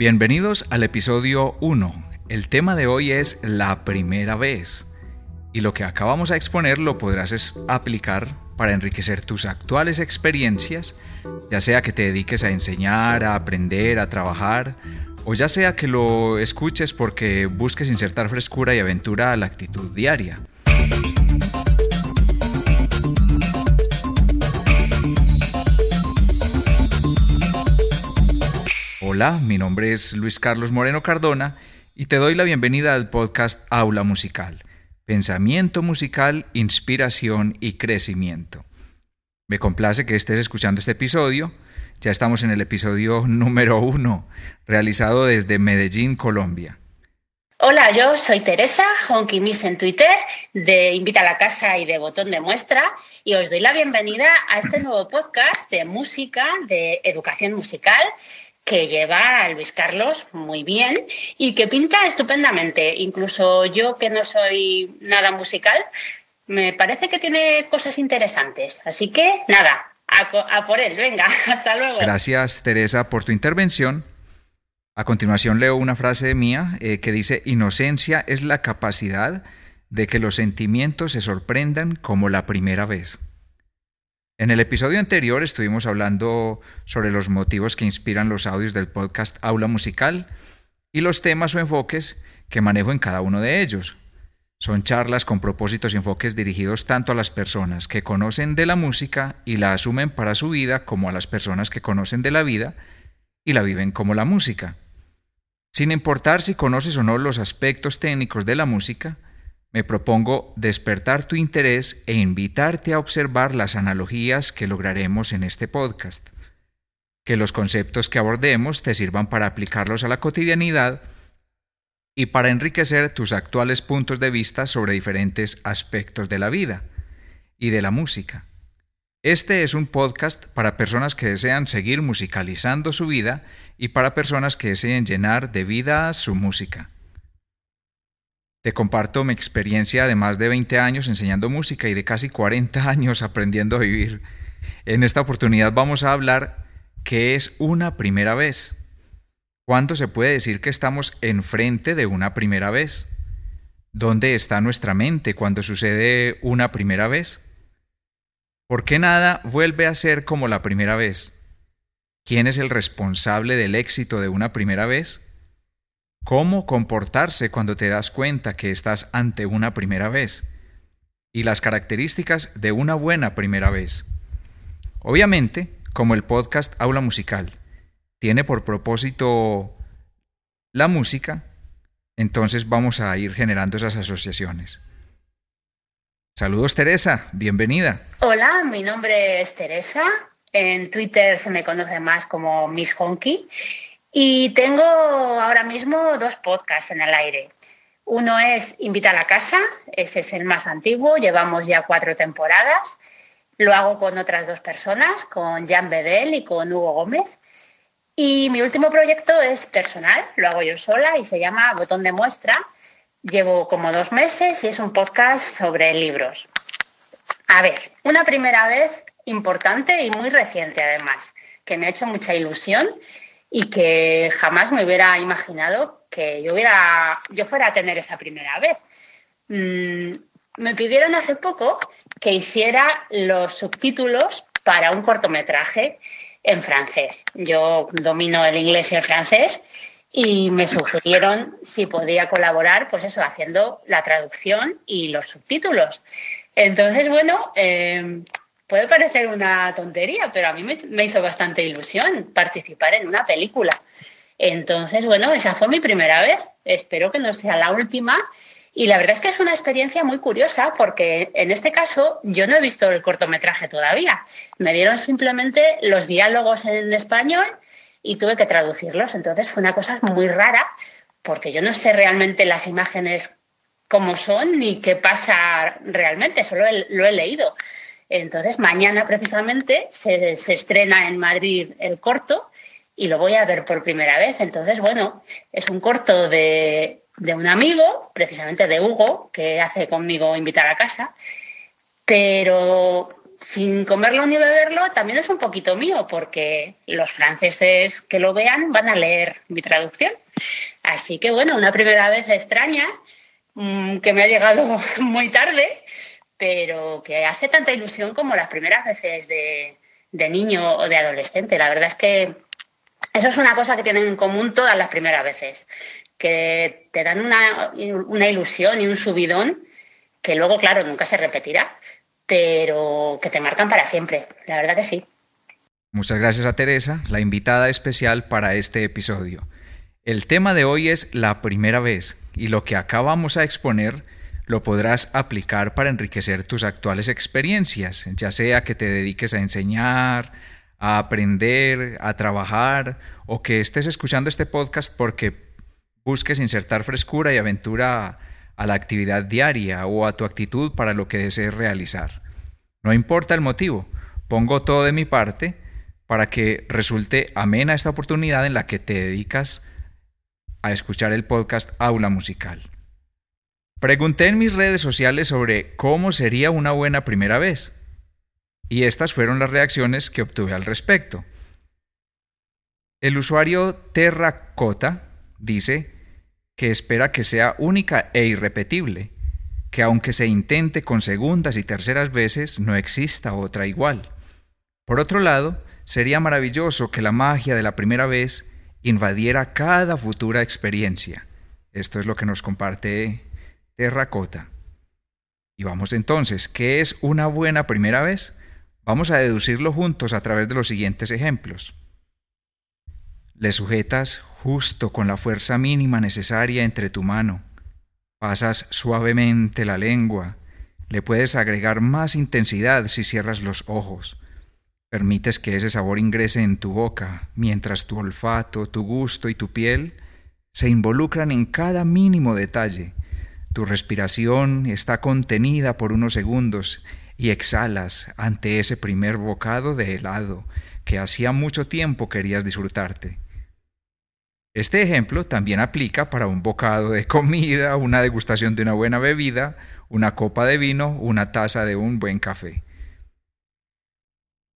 Bienvenidos al episodio 1. El tema de hoy es la primera vez. Y lo que acabamos a exponer lo podrás aplicar para enriquecer tus actuales experiencias, ya sea que te dediques a enseñar, a aprender, a trabajar, o ya sea que lo escuches porque busques insertar frescura y aventura a la actitud diaria. Hola, mi nombre es Luis Carlos Moreno Cardona y te doy la bienvenida al podcast Aula Musical, Pensamiento Musical, Inspiración y Crecimiento. Me complace que estés escuchando este episodio. Ya estamos en el episodio número uno, realizado desde Medellín, Colombia. Hola, yo soy Teresa, Honky Miss en Twitter, de Invita a la Casa y de Botón de Muestra, y os doy la bienvenida a este nuevo podcast de música, de educación musical, que lleva a Luis Carlos muy bien y que pinta estupendamente. Incluso yo, que no soy nada musical, me parece que tiene cosas interesantes. Así que nada, a, por él, venga, hasta luego. Gracias, Teresa, por tu intervención. A continuación leo una frase mía eh, que dice, inocencia es la capacidad de que los sentimientos se sorprendan como la primera vez. En el episodio anterior estuvimos hablando sobre los motivos que inspiran los audios del podcast Aula Musical y los temas o enfoques que manejo en cada uno de ellos. Son charlas con propósitos y enfoques dirigidos tanto a las personas que conocen de la música y la asumen para su vida como a las personas que conocen de la vida y la viven como la música. Sin importar si conoces o no los aspectos técnicos de la música, me propongo despertar tu interés e invitarte a observar las analogías que lograremos en este podcast. Que los conceptos que abordemos te sirvan para aplicarlos a la cotidianidad y para enriquecer tus actuales puntos de vista sobre diferentes aspectos de la vida y de la música. Este es un podcast para personas que desean seguir musicalizando su vida y para personas que deseen llenar de vida su música. Te comparto mi experiencia de más de 20 años enseñando música y de casi 40 años aprendiendo a vivir. En esta oportunidad vamos a hablar qué es una primera vez. ¿Cuándo se puede decir que estamos enfrente de una primera vez? ¿Dónde está nuestra mente cuando sucede una primera vez? ¿Por qué nada vuelve a ser como la primera vez? ¿Quién es el responsable del éxito de una primera vez? Cómo comportarse cuando te das cuenta que estás ante una primera vez y las características de una buena primera vez. Obviamente, como el podcast Aula Musical tiene por propósito la música, entonces vamos a ir generando esas asociaciones. Saludos Teresa, bienvenida. Hola, mi nombre es Teresa. En Twitter se me conoce más como Miss Honky y tengo ahora mismo dos podcasts en el aire. Uno es Invita a la casa, ese es el más antiguo, llevamos ya cuatro temporadas. Lo hago con otras dos personas, con Jan Bedel y con Hugo Gómez. Y mi último proyecto es personal, lo hago yo sola y se llama Botón de Muestra. Llevo como dos meses y es un podcast sobre libros. A ver, una primera vez importante y muy reciente además, que me ha hecho mucha ilusión y que jamás me hubiera imaginado que yo, fuera a tener esa primera vez. Mm, me pidieron hace poco que hiciera los subtítulos para un cortometraje en francés. Yo domino el inglés y el francés y me sugirieron si podía colaborar, pues eso, haciendo la traducción y los subtítulos. Entonces, bueno, eh, puede parecer una tontería, pero a mí me, hizo bastante ilusión participar en una película. Entonces, bueno, esa fue mi primera vez. Espero que no sea la última. Y la verdad es que es una experiencia muy curiosa porque en este caso yo no he visto el cortometraje todavía. Me dieron simplemente los diálogos en español y tuve que traducirlos. Entonces fue una cosa muy rara porque yo no sé realmente las imágenes cómo son ni qué pasa realmente, solo lo he leído. Entonces, mañana precisamente se, estrena en Madrid el corto y lo voy a ver por primera vez. Entonces, bueno, es un corto de, un amigo, precisamente de Hugo, que hace conmigo invitar a casa, pero sin comerlo ni beberlo, también es un poquito mío, porque los franceses que lo vean van a leer mi traducción. Así que bueno, una primera vez extraña, mm, que me ha llegado muy tarde, pero que hace tanta ilusión como las primeras veces de, niño o de adolescente. La verdad es que eso es una cosa que tienen en común todas las primeras veces, que te dan una, una ilusión y un subidón que luego, claro, nunca se repetirá, pero que te marcan para siempre. La verdad que sí. Muchas gracias a Teresa, la invitada especial para este episodio. El tema de hoy es la primera vez y lo que acabamos a exponer lo podrás aplicar para enriquecer tus actuales experiencias, ya sea que te dediques a enseñar, a aprender, a trabajar o que estés escuchando este podcast porque busques insertar frescura y aventura a la actividad diaria o a tu actitud para lo que desees realizar. No importa el motivo, pongo todo de mi parte para que resulte amena esta oportunidad en la que te dedicas a escuchar el podcast Aula Musical. Pregunté en mis redes sociales sobre cómo sería una buena primera vez, y estas fueron las reacciones que obtuve al respecto. El usuario Terracota dice, que espera que sea única e irrepetible, que aunque se intente con segundas y terceras veces, no exista otra igual. Por otro lado, sería maravilloso que la magia de la primera vez invadiera cada futura experiencia. Esto es lo que nos comparte Terracota. Y vamos entonces, ¿qué es una buena primera vez? Vamos a deducirlo juntos a través de los siguientes ejemplos. Le sujetas justo con la fuerza mínima necesaria entre tu mano. Pasas suavemente la lengua. Le puedes agregar más intensidad si cierras los ojos. Permites que ese sabor ingrese en tu boca, mientras tu olfato, tu gusto y tu piel se involucran en cada mínimo detalle. Tu respiración está contenida por unos segundos y exhalas ante ese primer bocado de helado que hacía mucho tiempo querías disfrutarte. Este ejemplo también aplica para un bocado de comida, una degustación de una buena bebida, una copa de vino, una taza de un buen café.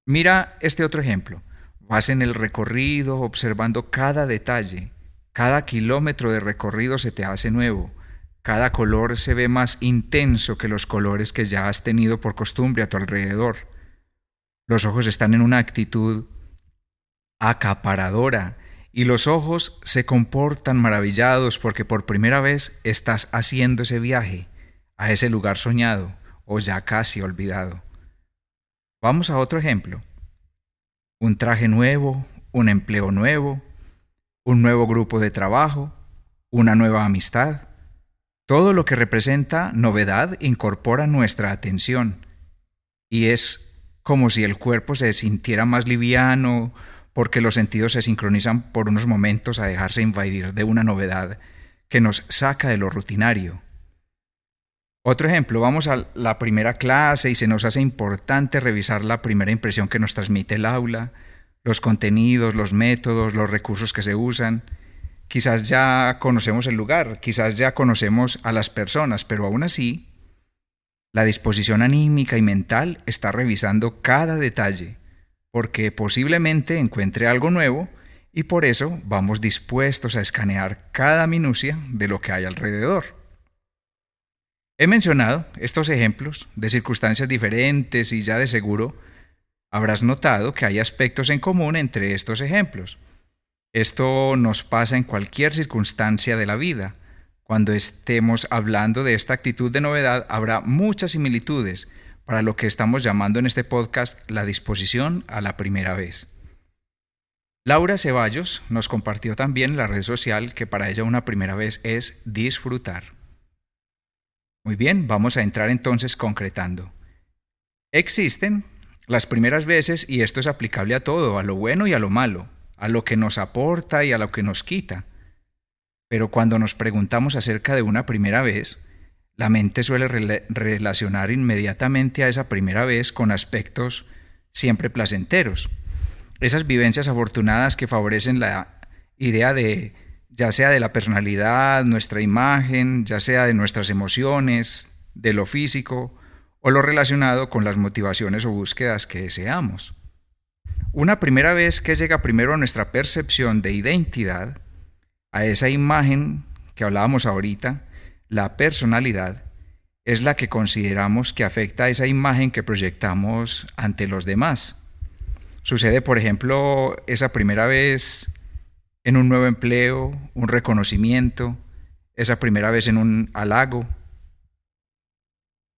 Mira este otro ejemplo. Vas en el recorrido observando cada detalle. Cada kilómetro de recorrido se te hace nuevo. Cada color se ve más intenso que los colores que ya has tenido por costumbre a tu alrededor. Los ojos están en una actitud acaparadora y los ojos se comportan maravillados porque por primera vez estás haciendo ese viaje a ese lugar soñado o ya casi olvidado. Vamos a otro ejemplo. Un traje nuevo, un empleo nuevo, un nuevo grupo de trabajo, una nueva amistad. Todo lo que representa novedad incorpora nuestra atención y es como si el cuerpo se sintiera más liviano, porque los sentidos se sincronizan por unos momentos a dejarse invadir de una novedad que nos saca de lo rutinario. Otro ejemplo, vamos a la primera clase y se nos hace importante revisar la primera impresión que nos transmite el aula, los contenidos, los métodos, los recursos que se usan. Quizás ya conocemos el lugar, quizás ya conocemos a las personas, pero aún así, la disposición anímica y mental está revisando cada detalle porque posiblemente encuentre algo nuevo y por eso vamos dispuestos a escanear cada minucia de lo que hay alrededor. He mencionado estos ejemplos de circunstancias diferentes y ya de seguro habrás notado que hay aspectos en común entre estos ejemplos. Esto nos pasa en cualquier circunstancia de la vida. Cuando estemos hablando de esta actitud de novedad habrá muchas similitudes para lo que estamos llamando en este podcast la disposición a la primera vez. Laura Ceballos nos compartió también en la red social que para ella una primera vez es disfrutar. Muy bien, vamos a entrar entonces concretando. Existen las primeras veces y esto es aplicable a todo, a lo bueno y a lo malo, a lo que nos aporta y a lo que nos quita. Pero cuando nos preguntamos acerca de una primera vez, la mente suele relacionar inmediatamente a esa primera vez con aspectos siempre placenteros. Esas vivencias afortunadas que favorecen la idea de, ya sea de la personalidad, nuestra imagen, ya sea de nuestras emociones, de lo físico o lo relacionado con las motivaciones o búsquedas que deseamos. Una primera vez que llega primero a nuestra percepción de identidad, a esa imagen que hablábamos ahorita, la personalidad, es la que consideramos que afecta a esa imagen que proyectamos ante los demás. Sucede, por ejemplo, esa primera vez en un nuevo empleo, un reconocimiento, esa primera vez en un halago.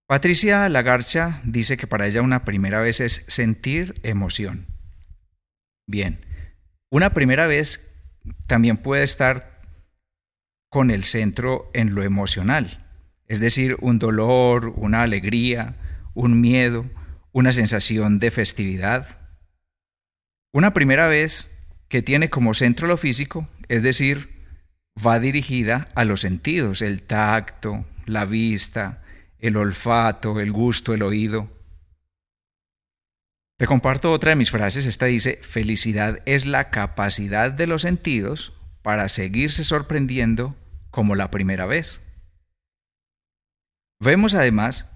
Patricia Lagarcha dice que para ella una primera vez es sentir emoción. Bien, una primera vez también puede estar con el centro en lo emocional, es decir, un dolor, una alegría, un miedo, una sensación de festividad. Una primera vez que tiene como centro lo físico, es decir, va dirigida a los sentidos, el tacto, la vista, el olfato, el gusto, el oído. Te comparto otra de mis frases, esta dice, felicidad es la capacidad de los sentidos para seguirse sorprendiendo como la primera vez. Vemos además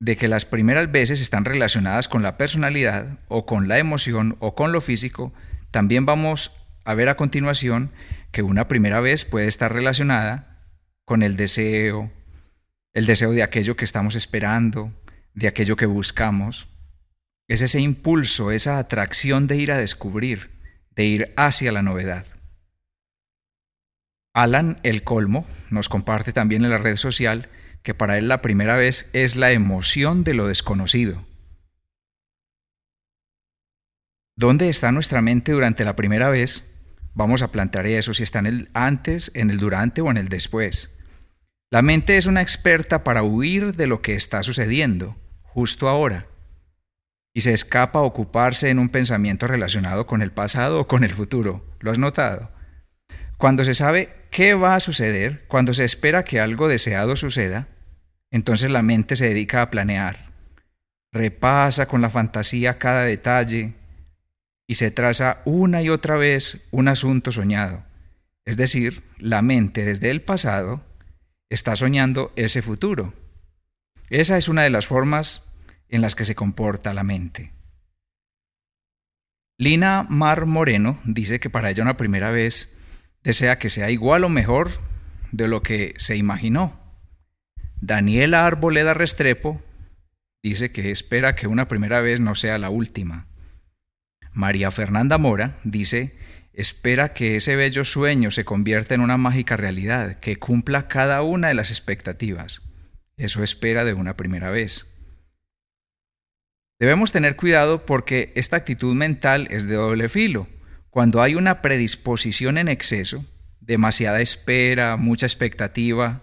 de que las primeras veces están relacionadas con la personalidad o con la emoción o con lo físico, también vamos a ver a continuación que una primera vez puede estar relacionada con el deseo, el deseo de aquello que estamos esperando, de aquello que buscamos. Es ese impulso, esa atracción de ir a descubrir, de ir hacia la novedad. Alan El Colmo nos comparte también en la red social que para él la primera vez es la emoción de lo desconocido. ¿Dónde está nuestra mente durante la primera vez? Vamos a plantear eso, si está en el antes, en el durante o en el después. La mente es una experta para huir de lo que está sucediendo, justo ahora, y se escapa a ocuparse en un pensamiento relacionado con el pasado o con el futuro. ¿Lo has notado? Cuando se sabe qué va a suceder, cuando se espera que algo deseado suceda, entonces la mente se dedica a planear, repasa con la fantasía cada detalle y se traza una y otra vez un asunto soñado. Es decir, la mente desde el pasado está soñando ese futuro. Esa es una de las formas en las que se comporta la mente. Lina Mar Moreno dice que para ella una primera vez desea que sea igual o mejor de lo que se imaginó. Daniela Arboleda Restrepo dice que espera que una primera vez no sea la última. María Fernanda Mora dice, espera que ese bello sueño se convierta en una mágica realidad, que cumpla cada una de las expectativas. Eso espera de una primera vez. Debemos tener cuidado porque esta actitud mental es de doble filo. Cuando hay una predisposición en exceso, demasiada espera, mucha expectativa,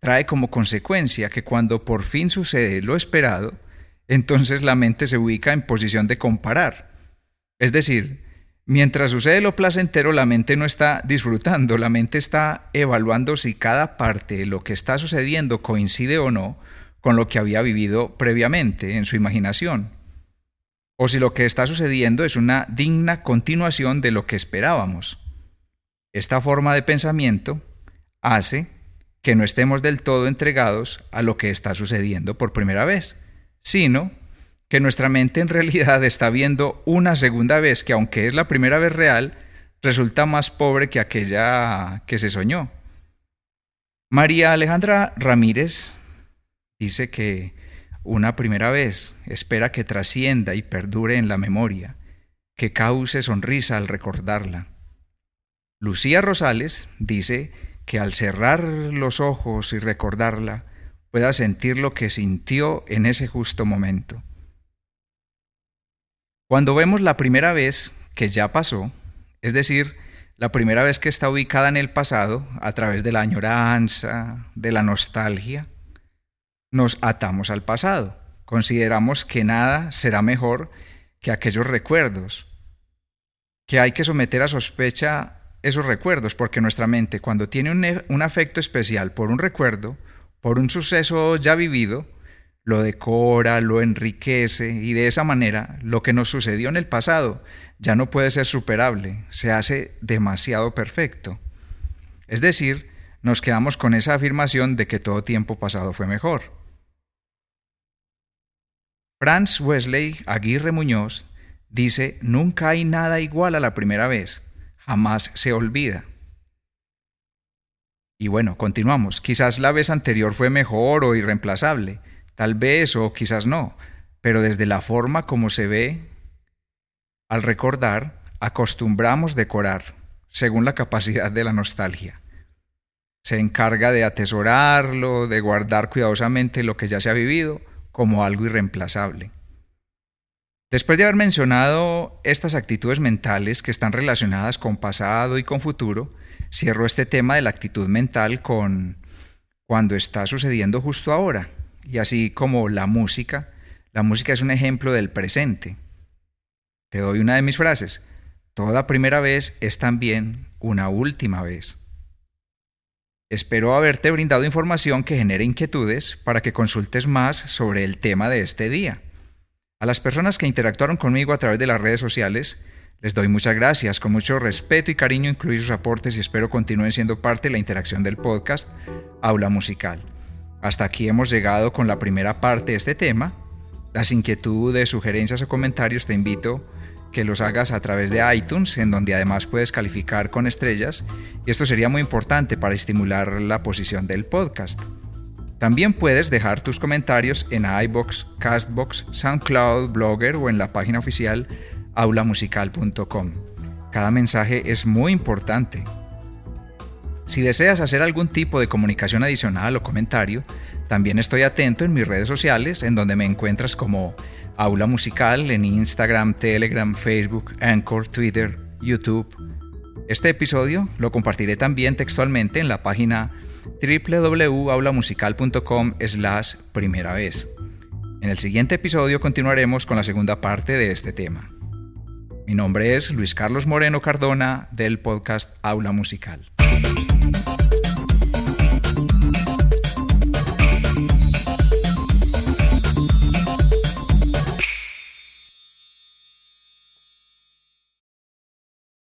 trae como consecuencia que cuando por fin sucede lo esperado, entonces la mente se ubica en posición de comparar. Es decir, mientras sucede lo placentero, la mente no está disfrutando, la mente está evaluando si cada parte de lo que está sucediendo coincide o no con lo que había vivido previamente en su imaginación, o si lo que está sucediendo es una digna continuación de lo que esperábamos. Esta forma de pensamiento hace que no estemos del todo entregados a lo que está sucediendo por primera vez, sino que nuestra mente en realidad está viendo una segunda vez que aunque es la primera vez real, resulta más pobre que aquella que se soñó. María Alejandra Ramírez dice que una primera vez espera que trascienda y perdure en la memoria, que cause sonrisa al recordarla. Lucía Rosales dice que al cerrar los ojos y recordarla, pueda sentir lo que sintió en ese justo momento. Cuando vemos la primera vez que ya pasó, es decir, la primera vez que está ubicada en el pasado, a través de la añoranza, de la nostalgia, nos atamos al pasado. Consideramos que nada será mejor que aquellos recuerdos, que hay que someter a sospecha esos recuerdos, porque nuestra mente cuando tiene un, afecto especial por un recuerdo, por un suceso ya vivido, lo decora, lo enriquece y de esa manera lo que nos sucedió en el pasado ya no puede ser superable, se hace demasiado perfecto. Es decir, nos quedamos con esa afirmación de que todo tiempo pasado fue mejor. Franz Wesley Aguirre Muñoz dice, nunca hay nada igual a la primera vez, jamás se olvida. Y bueno, continuamos. Quizás la vez anterior fue mejor o irreemplazable, tal vez o quizás no, pero desde la forma como se ve, al recordar, acostumbramos decorar, según la capacidad de la nostalgia. Se encarga de atesorarlo, de guardar cuidadosamente lo que ya se ha vivido como algo irreemplazable. Después de haber mencionado estas actitudes mentales que están relacionadas con pasado y con futuro, cierro este tema de la actitud mental con cuando está sucediendo justo ahora. Y así como la música, la música es un ejemplo del presente. Te doy una de mis frases. Toda primera vez es también una última vez. Espero haberte brindado información que genere inquietudes para que consultes más sobre el tema de este día. A las personas que interactuaron conmigo a través de las redes sociales, les doy muchas gracias, con mucho respeto y cariño incluir sus aportes y espero continúen siendo parte de la interacción del podcast Aula Musical. Hasta aquí hemos llegado con la primera parte de este tema. Las inquietudes, sugerencias o comentarios te invito que los hagas a través de iTunes, en donde además puedes calificar con estrellas, y esto sería muy importante para estimular la posición del podcast. También puedes dejar tus comentarios en iBox, Castbox, SoundCloud, Blogger o en la página oficial aulamusical.com. Cada mensaje es muy importante. Si deseas hacer algún tipo de comunicación adicional o comentario, también estoy atento en mis redes sociales, en donde me encuentras como Aula Musical en Instagram, Telegram, Facebook, Anchor, Twitter, YouTube. Este episodio lo compartiré también textualmente en la página www.aulamusical.com slash primera vez. En el siguiente episodio continuaremos con la segunda parte de este tema. Mi nombre es Luis Carlos Moreno Cardona del podcast Aula Musical.